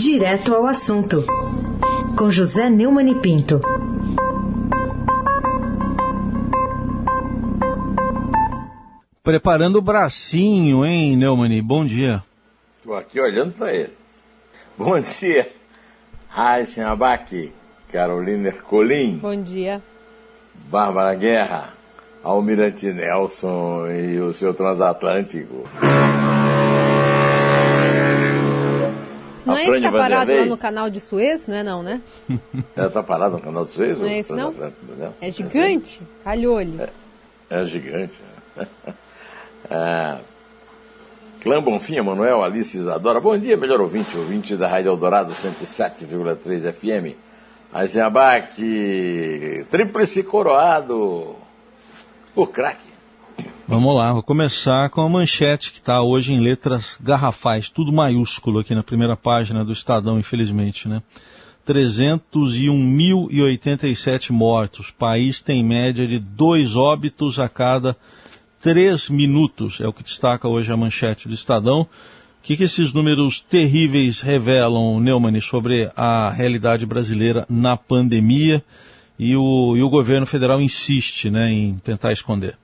Direto ao assunto, com José Neumann e Pinto. Preparando o bracinho, hein, Neumann? Bom dia. Estou aqui olhando para ele. Bom dia, Raíssen Abac, Carolina Ercolim. Bom dia. Bárbara Guerra, Almirante Nelson e o seu transatlântico. Não é esse que tá parado lá no canal de Suez? Não é não, né? Ela está parada no canal de Suez? Não é esse não? É gigante? Calhou-lhe. É, é gigante. é. Clã Bonfim, Manuel, Alice Isadora. Bom dia, melhor ouvinte, ouvinte da Rádio Eldorado 107,3 FM. Eisenbach, tríplice coroado, o craque. Vamos lá, vou começar com a manchete que está hoje em letras garrafais, tudo maiúsculo aqui na primeira página do Estadão, infelizmente, né? 301.087 mortos. País tem média de dois óbitos a cada três minutos, é o que destaca hoje a manchete do Estadão. O que, que esses números terríveis revelam, Neumann, sobre a realidade brasileira na pandemia? E o, e o governo federal insiste né, em tentar esconder.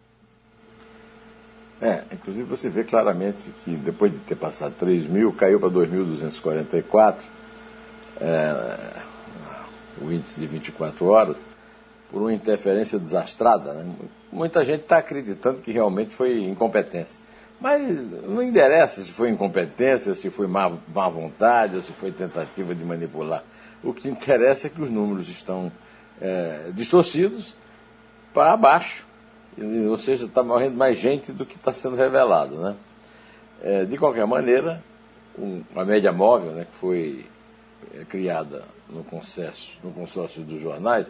É, inclusive você vê claramente que depois de ter passado 3 mil, caiu para 2.244 é, o índice de 24 horas, por uma interferência desastrada. Né? Muita gente está acreditando que realmente foi incompetência. Mas não interessa se foi incompetência, se foi má, má vontade, se foi tentativa de manipular. O que interessa é que os números estão é, distorcidos para baixo ou seja, está morrendo mais gente do que está sendo revelado. Né? É, de qualquer maneira, um, a média móvel, né, que foi é, criada no consórcio, no consórcio dos jornais,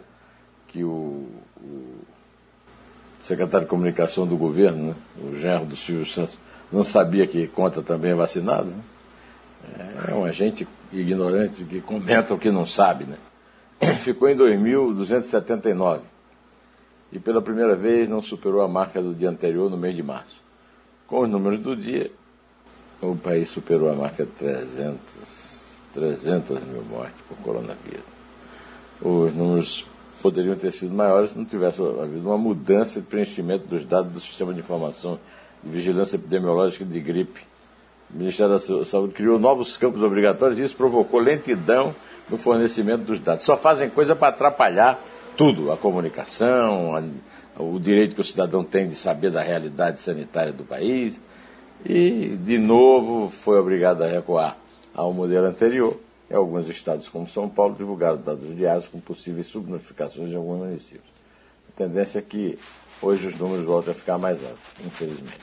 que o, o, secretário de comunicação do governo, né, o genro do Silvio Santos, não sabia que conta também é vacinado. Né? É um agente ignorante que comenta o que não sabe. Né? Ficou em 2.279 e pela primeira vez não superou a marca do dia anterior no mês de março. Com os números do dia, o país superou a marca de 300, 300 mil mortes por coronavírus. Os números poderiam ter sido maiores se não tivesse havido uma mudança de preenchimento dos dados do Sistema de Informação de Vigilância Epidemiológica de Gripe. O Ministério da Saúde criou novos campos obrigatórios e isso provocou lentidão no fornecimento dos dados. Só fazem coisa para atrapalhar tudo, a comunicação, a, o direito que o cidadão tem de saber da realidade sanitária do país, e de novo foi obrigado a recuar ao modelo anterior. E alguns estados, como São Paulo, divulgaram dados diários com possíveis subnotificações em alguns municípios. A tendência é que hoje os números voltem a ficar mais altos, infelizmente.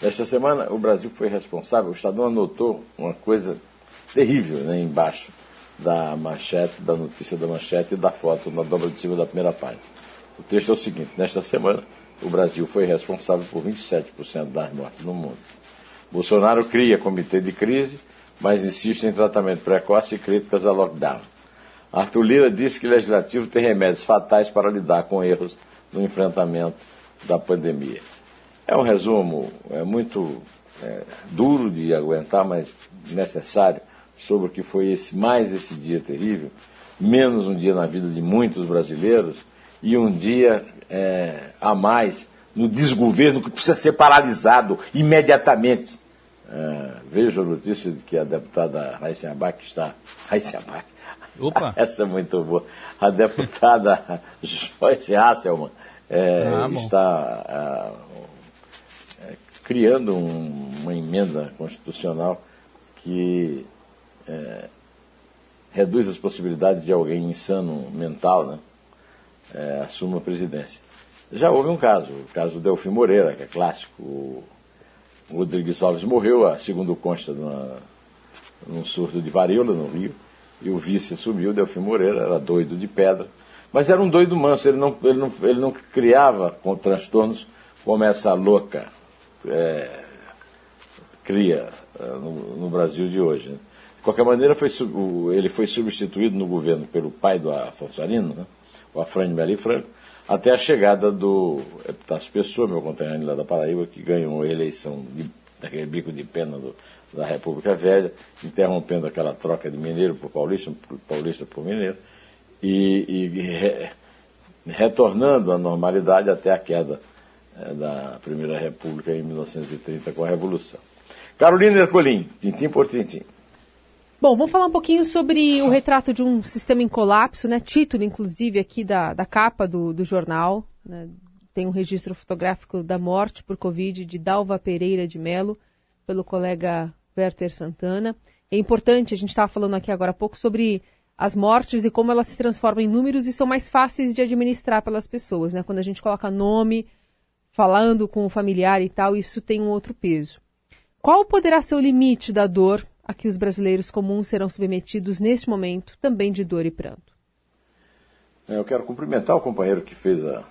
Nesta semana, o Brasil foi responsável, o Estadão anotou uma coisa terrível né, embaixo da manchete, da notícia da manchete e da foto na dobra de cima da primeira página. O texto é o seguinte: nesta semana, o Brasil foi responsável por 27% das mortes no mundo. Bolsonaro cria comitê de crise, mas insiste em tratamento precoce e críticas a lockdown. Arthur Lira disse que o legislativo tem remédios fatais para lidar com erros no enfrentamento da pandemia. É um resumo é muito é, duro de aguentar, mas necessário sobre o que foi esse mais esse dia terrível, menos um dia na vida de muitos brasileiros e um dia é, a mais no desgoverno que precisa ser paralisado imediatamente. É, vejo a notícia de que a deputada Raíssa Abac está. Raíssa Abac. Opa! Essa é muito boa. A deputada Joyce Hasselman é, ah, está é, criando um, uma emenda constitucional que é, reduz as possibilidades de alguém insano mental né, é, assuma a presidência. Já houve um caso, o caso do Delfim Moreira, que é clássico. O Rodrigues Alves morreu, segundo consta, numa, num surto de varíola no Rio, e o vice sumiu, Delfim Moreira, era doido de pedra, mas era um doido manso, ele não, ele não, ele não criava com transtornos como essa louca é, cria é, no, no, Brasil de hoje. Né? De qualquer maneira, foi, ele foi substituído no governo pelo pai do Afonso né, o Afrânio Meli Franco, até a chegada do Epitácio Pessoa, meu conterrâneo lá da Paraíba, que ganhou a eleição de naquele bico de pena do, da República Velha, interrompendo aquela troca de mineiro por paulista, por paulista por mineiro, e, e re, retornando à normalidade até a queda é, da Primeira República em 1930 com a Revolução. Carolina Ercolim, tintim por tintim. Bom, vamos falar um pouquinho sobre o retrato de um sistema em colapso, né? Título, inclusive, aqui da, da capa do, do jornal. Né? Tem um registro fotográfico da morte por Covid de Dalva Pereira de Melo, pelo colega Werther Santana. É importante, a gente estava falando aqui agora há pouco sobre as mortes e como elas se transformam em números e são mais fáceis de administrar pelas pessoas, né? Quando a gente coloca nome, falando com o familiar e tal, isso tem um outro peso. Qual poderá ser o limite da dor a que os brasileiros comuns serão submetidos neste momento, também de dor e pranto? É, eu quero cumprimentar o companheiro que fez a,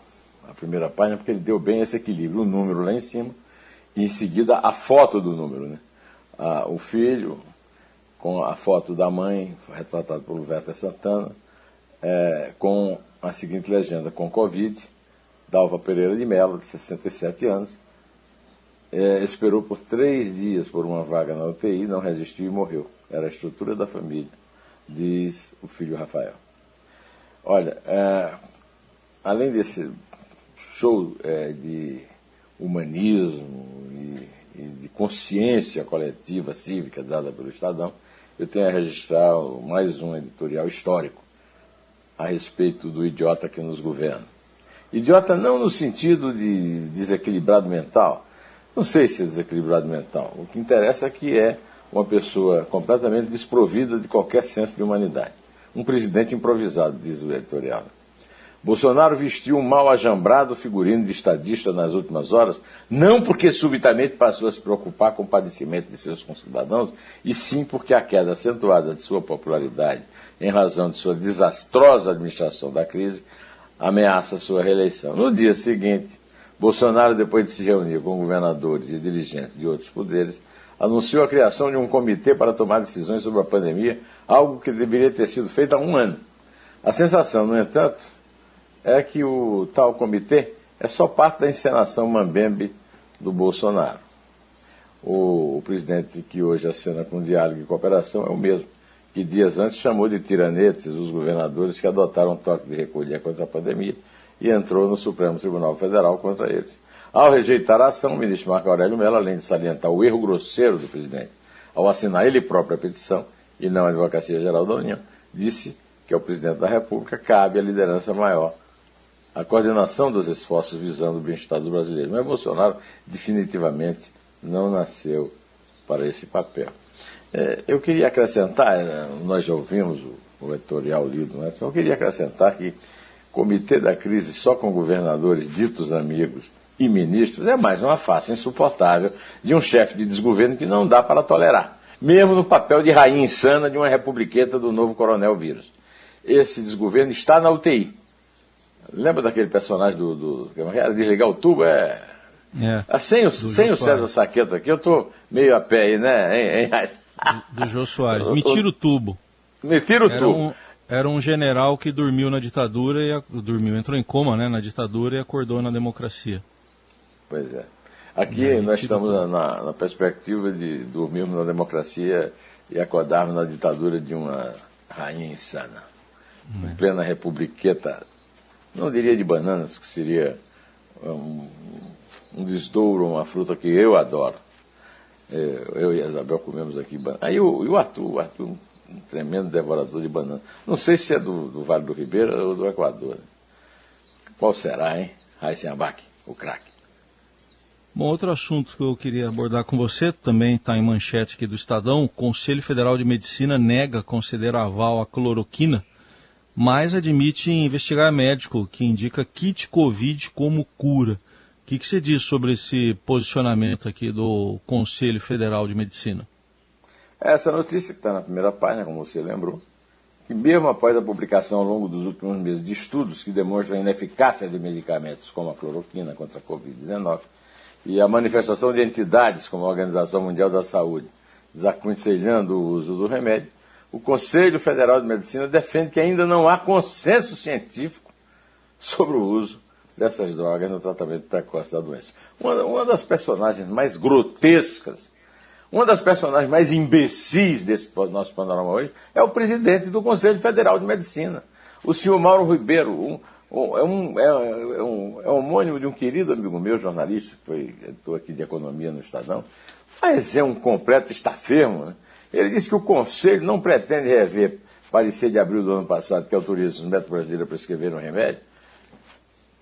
a primeira página, porque ele deu bem esse equilíbrio, o número lá em cima e em seguida a foto do número, né? o filho, com a foto da mãe, retratado pelo Werther Santana, é, com a seguinte legenda, com Covid, Dalva Pereira de Mello, de 67 anos, é, esperou por três dias por uma vaga na UTI, não resistiu e morreu. Era a estrutura da família, diz o filho Rafael. Olha, é, além desse show é, de humanismo e e de consciência coletiva cívica dada pelo Estadão, eu tenho a registrar mais um editorial histórico a respeito do idiota que nos governa. Idiota não no sentido de desequilibrado mental, não sei se é desequilibrado mental, o que interessa é que é uma pessoa completamente desprovida de qualquer senso de humanidade. Um presidente improvisado, diz o editorial. Bolsonaro vestiu um mal ajambrado figurino de estadista nas últimas horas, não porque subitamente passou a se preocupar com o padecimento de seus concidadãos, e sim porque a queda acentuada de sua popularidade, em razão de sua desastrosa administração da crise, ameaça sua reeleição. No dia seguinte, Bolsonaro, depois de se reunir com governadores e dirigentes de outros poderes, anunciou a criação de um comitê para tomar decisões sobre a pandemia, algo que deveria ter sido feito há um ano. A sensação, no entanto, é que o tal comitê é só parte da encenação mambembe do Bolsonaro. O, o presidente que hoje acena com diálogo e cooperação é o mesmo, que dias antes chamou de tiranetes os governadores que adotaram toque de recolher contra a pandemia e entrou no Supremo Tribunal Federal contra eles. Ao rejeitar a ação, o ministro Marco Aurélio Mello, além de salientar o erro grosseiro do presidente ao assinar ele próprio a petição e não a Advocacia Geral da União, disse que ao presidente da República cabe a liderança maior a coordenação dos esforços visando o bem-estar dos brasileiros. Mas Bolsonaro definitivamente não nasceu para esse papel. É, eu queria acrescentar, é, nós já ouvimos o, o editorial lido, né? eu queria acrescentar que comitê da crise só com governadores ditos amigos e ministros é mais uma face insuportável de um chefe de desgoverno que não dá para tolerar, mesmo no papel de rainha insana de uma republiqueta do novo coronel vírus. Esse desgoverno está na UTI Lembra daquele personagem do. do era desligar o tubo? É. é ah, sem o, sem o César Saqueta aqui, eu estou meio a pé aí, né? Hein, hein? Do, do Jô Soares. Me tira o tubo. Me tira o era tubo. Um, era um general que dormiu na ditadura e a, dormiu, entrou em coma, né, na ditadura e acordou na democracia. Pois é. Aqui aí, nós estamos na, na, perspectiva de dormirmos na democracia e acordarmos na ditadura de uma rainha insana. É. Em plena republiqueta não diria de bananas, que seria um, um desdouro, uma fruta que eu adoro. É, eu e a Isabel comemos aqui bananas. Aí o, o Arthur, o Arthur, um tremendo devorador de bananas. Não sei se é do, do Vale do Ribeira ou do Equador. Qual será, hein? Raíssen Abac, o craque. Bom, outro assunto que eu queria abordar com você, também está em manchete aqui do Estadão, o Conselho Federal de Medicina nega conceder aval à cloroquina mas admite investigar médico que indica kit Covid como cura. O que, que você diz sobre esse posicionamento aqui do Conselho Federal de Medicina? Essa notícia que está na primeira página, como você lembrou, que mesmo após a publicação ao longo dos últimos meses de estudos que demonstram a ineficácia de medicamentos como a cloroquina contra a Covid-19 e a manifestação de entidades como a Organização Mundial da Saúde desaconselhando o uso do remédio, o Conselho Federal de Medicina defende que ainda não há consenso científico sobre o uso dessas drogas no tratamento precoce da doença. Uma, uma das personagens mais grotescas, uma das personagens mais imbecis desse nosso panorama hoje é o presidente do Conselho Federal de Medicina, o senhor Mauro Ribeiro, um, um, é, um, é, é, um, é homônimo de um querido amigo meu, jornalista, que foi aqui de economia no Estadão, mas é um completo estafermo. Né? Ele disse que o Conselho não pretende rever parecer de abril do ano passado que autoriza os médicos brasileiros a prescrever um remédio,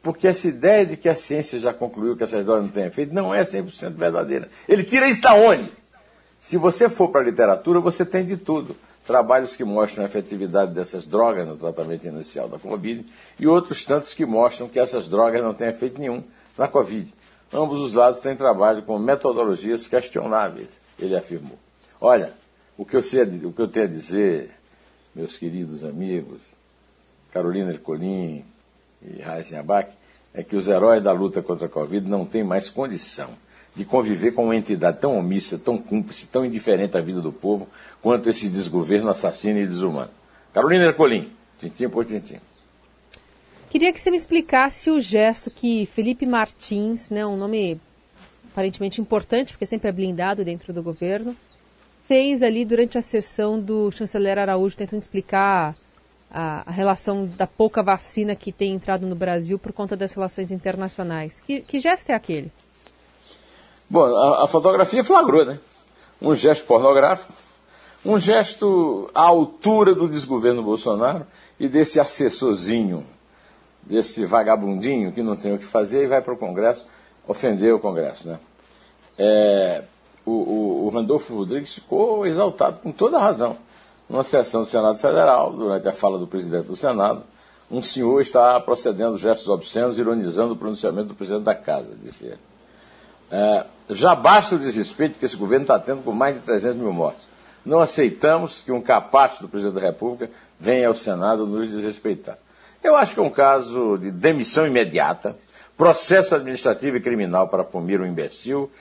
porque essa ideia de que a ciência já concluiu que essas drogas não têm efeito não é 100% verdadeira. Ele tira isso da onde? Se você for para a literatura, você tem de tudo. Trabalhos que mostram a efetividade dessas drogas no tratamento inicial da Covid e outros tantos que mostram que essas drogas não têm efeito nenhum na Covid. Ambos os lados têm trabalho com metodologias questionáveis, ele afirmou. Olha, o que eu, sei, o que eu tenho a dizer meus queridos amigos, Carolina Ercolim e Raíssen Abac, é que os heróis da luta contra a Covid não têm mais condição de conviver com uma entidade tão omissa, tão cúmplice, tão indiferente à vida do povo, quanto esse desgoverno assassino e desumano. Carolina Ercolim, tintim por tintim. Queria que você me explicasse o gesto que Felipe Martins, né, um nome aparentemente importante, porque sempre é blindado dentro do governo, fez ali durante a sessão do chanceler Araújo, tentando explicar a, a, relação da pouca vacina que tem entrado no Brasil por conta das relações internacionais. Que, que gesto é aquele? Bom, a, a, fotografia flagrou, né? Um gesto pornográfico, um gesto à altura do desgoverno Bolsonaro e desse assessorzinho, desse vagabundinho que não tem o que fazer e vai para o Congresso ofender o Congresso, né? É, o, o, o Randolfo Rodrigues ficou exaltado, com toda a razão. Numa sessão do Senado Federal, durante a fala do presidente do Senado, um senhor está procedendo gestos obscenos, ironizando o pronunciamento do presidente da casa, disse ele. É, já basta o desrespeito que esse governo está tendo com mais de 300 mil mortos. Não aceitamos que um capacho do presidente da República venha ao Senado nos desrespeitar. Eu acho que é um caso de demissão imediata, processo administrativo e criminal para punir um imbecil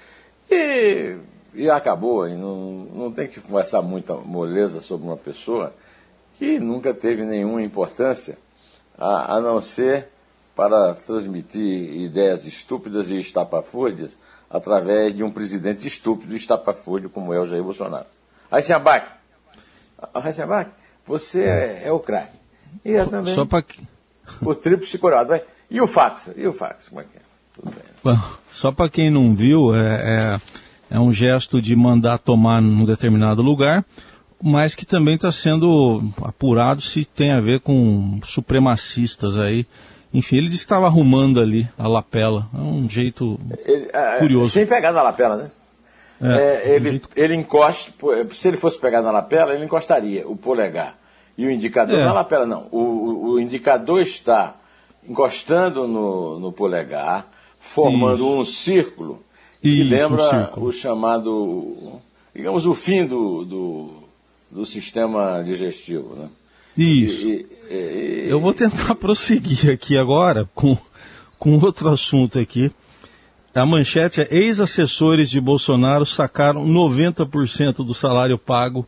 e, e acabou. E não, não tem que conversar muita moleza sobre uma pessoa que nunca teve nenhuma importância, a, a não ser para transmitir ideias estúpidas e estapafúrdias através de um presidente estúpido e estapafúrdio como é o Jair Bolsonaro. Aí se abaque, você é, é o craque. E eu também. Só para O tríplice curado. E o fax? E o fax? Como é que é? Bom, só para quem não viu, é, é, é, um gesto de mandar tomar num determinado lugar, mas que também está sendo apurado se tem a ver com supremacistas aí. Enfim, ele disse que estava arrumando ali a lapela. É um jeito ele, é, curioso. Sem pegar na lapela, né? É, é, ele, jeito... ele encosta, se ele fosse pegar na lapela, ele encostaria o polegar e o indicador é. na lapela. Não, o, o indicador está encostando no, no polegar, formando Isso. um círculo que Isso, lembra um o chamado, digamos, o fim do, do, do sistema digestivo. Né? Isso. E, e, e, Eu vou tentar prosseguir aqui agora com, com outro assunto aqui. A manchete é: ex-assessores de Bolsonaro sacaram 90% do salário pago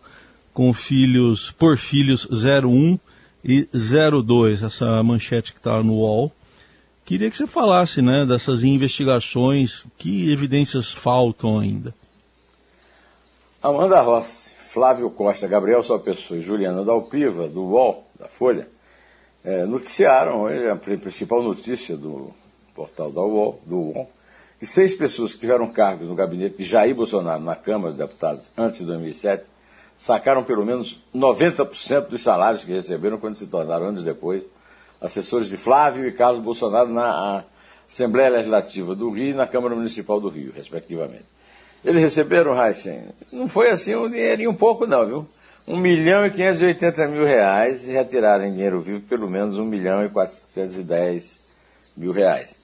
com filhos por filhos 01 e 02. Essa manchete que está no UOL. Queria que você falasse né, dessas investigações, que evidências faltam ainda. Amanda Rossi, Flávio Costa, Gabriel Pessoa e Juliana Dalpiva, do UOL, da Folha, é, noticiaram, a principal notícia do portal da UOL, do UOL, que seis pessoas que tiveram cargos no gabinete de Jair Bolsonaro na Câmara de Deputados antes de 2007 sacaram pelo menos 90% dos salários que receberam quando se tornaram anos depois assessores de Flávio e Carlos Bolsonaro na Assembleia Legislativa do Rio e na Câmara Municipal do Rio, respectivamente. Eles receberam, Heisen, não foi assim um dinheirinho pouco não, viu? 1 milhão e 580 mil reais e retiraram em dinheiro vivo pelo menos 1 milhão e 410 mil reais.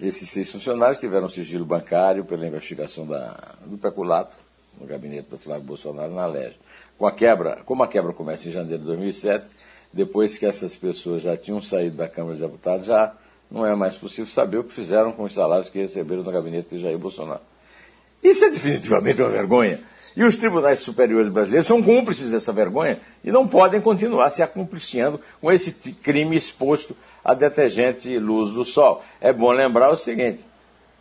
Esses seis funcionários tiveram sigilo bancário pela investigação da, do peculato no gabinete do Flávio Bolsonaro na Lege. Com a quebra, como a quebra começa em janeiro de 2007, depois que essas pessoas já tinham saído da Câmara de Deputados, já não é mais possível saber o que fizeram com os salários que receberam no gabinete de Jair Bolsonaro. Isso é definitivamente uma vergonha. E os tribunais superiores brasileiros são cúmplices dessa vergonha e não podem continuar se acumpliciando com esse crime exposto a detergente luz do sol. É bom lembrar o seguinte: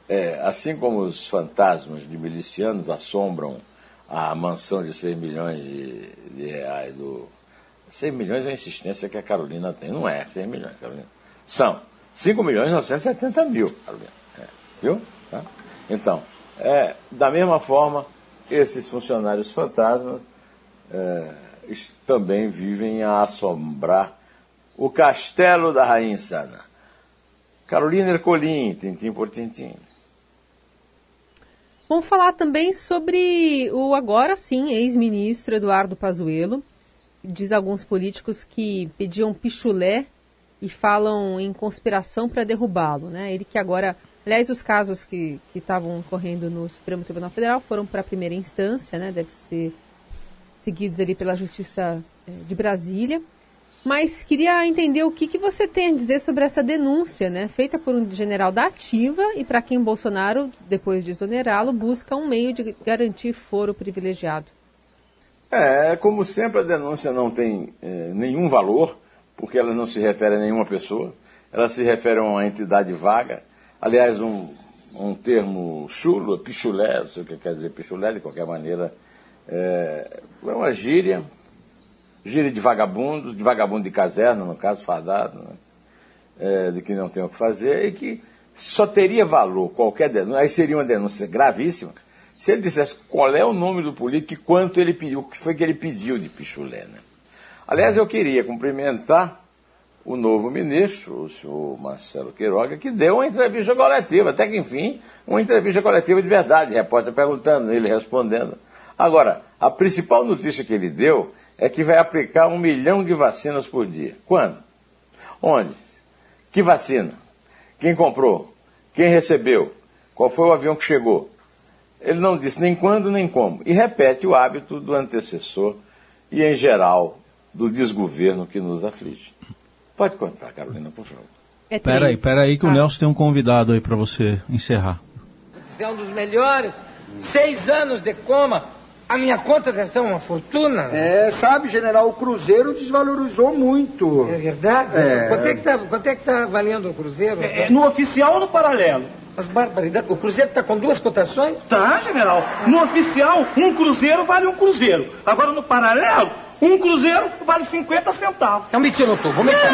é, assim como os fantasmas de milicianos assombram a mansão de 6 milhões de, de reais do. 6 milhões é a insistência que a Carolina tem. Não é 6 milhões, Carolina. São 5 milhões e 970 mil, Carolina. É, viu? Tá? Então, é, da mesma forma, esses funcionários fantasmas é, também vivem a assombrar o castelo da Rainha Insana. Carolina Ercolim, tintim por tintim. Vamos falar também sobre o agora sim ex-ministro Eduardo Pazuello. Diz alguns políticos que pediam pichulé e falam em conspiração para derrubá-lo. Né? Ele que agora, aliás, os casos que estavam correndo no Supremo Tribunal Federal foram para a primeira instância, né? deve ser seguidos ali pela Justiça eh, de Brasília. Mas queria entender o que, que você tem a dizer sobre essa denúncia, né, feita por um general da ativa e para quem Bolsonaro, depois de exonerá-lo, busca um meio de garantir foro privilegiado. É, como sempre, a denúncia não tem é, nenhum valor, porque ela não se refere a nenhuma pessoa, ela se refere a uma entidade vaga. Aliás, um, um termo chulo, pichulé, não sei o que quer dizer pichulé, de qualquer maneira, é, é uma gíria gíria de vagabundo, de vagabundo de caserna, no caso, fardado, né? é, de que não tem o que fazer, e que só teria valor qualquer denúncia, aí seria uma denúncia gravíssima, se ele dissesse qual é o nome do político e quanto ele pediu, o que foi que ele pediu de pichulé. Né? Aliás, eu queria cumprimentar o novo ministro, o senhor Marcelo Queiroga, que deu uma entrevista coletiva, até que enfim, uma entrevista coletiva de verdade, repórter perguntando, ele respondendo. Agora, a principal notícia que ele deu é que vai aplicar um milhão de vacinas por dia. Quando? Onde? Que vacina? Quem comprou? Quem recebeu? Qual foi o avião que chegou? Ele não disse nem quando nem como. E repete o hábito do antecessor e, em geral, do desgoverno que nos aflige. Pode contar, Carolina, por favor. É peraí, peraí, que ah. o Nelson tem um convidado aí para você encerrar. É um dos melhores. Seis anos de coma a minha conta deve ser uma fortuna. É, sabe, general, o Cruzeiro desvalorizou muito. É verdade? É. Quanto é que está quanto é que tá valendo o Cruzeiro? É, no oficial ou no paralelo? Mas barbaridade, o Cruzeiro está com duas cotações? Tá, general. No oficial, um Cruzeiro vale um Cruzeiro. Agora no paralelo, um cruzeiro vale 50 centavos. Então me tira o tubo, me tira.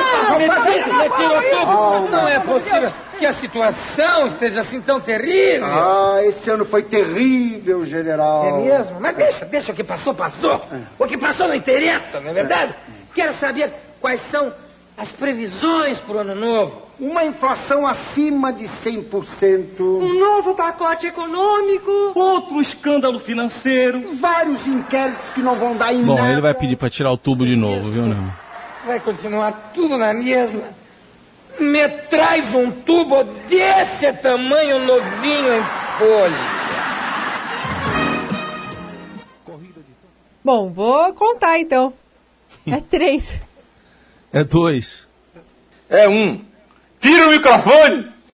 Não, é possível que a situação esteja assim tão terrível. Ah, esse ano foi terrível, general. É mesmo? Mas deixa, deixa o que passou, passou. O que passou não interessa, não é verdade? Quero saber quais são as previsões para o ano novo. Uma inflação acima de 100%. Um novo pacote econômico. Outro escândalo financeiro. Vários inquéritos que não vão dar em Bom, nada. ele vai pedir para tirar o tubo de novo, viu, Nemo? Vai continuar tudo na mesma. Me traz um tubo desse tamanho novinho em folha. Bom, vou contar então. É três. É dois. É um. Tira o microfone!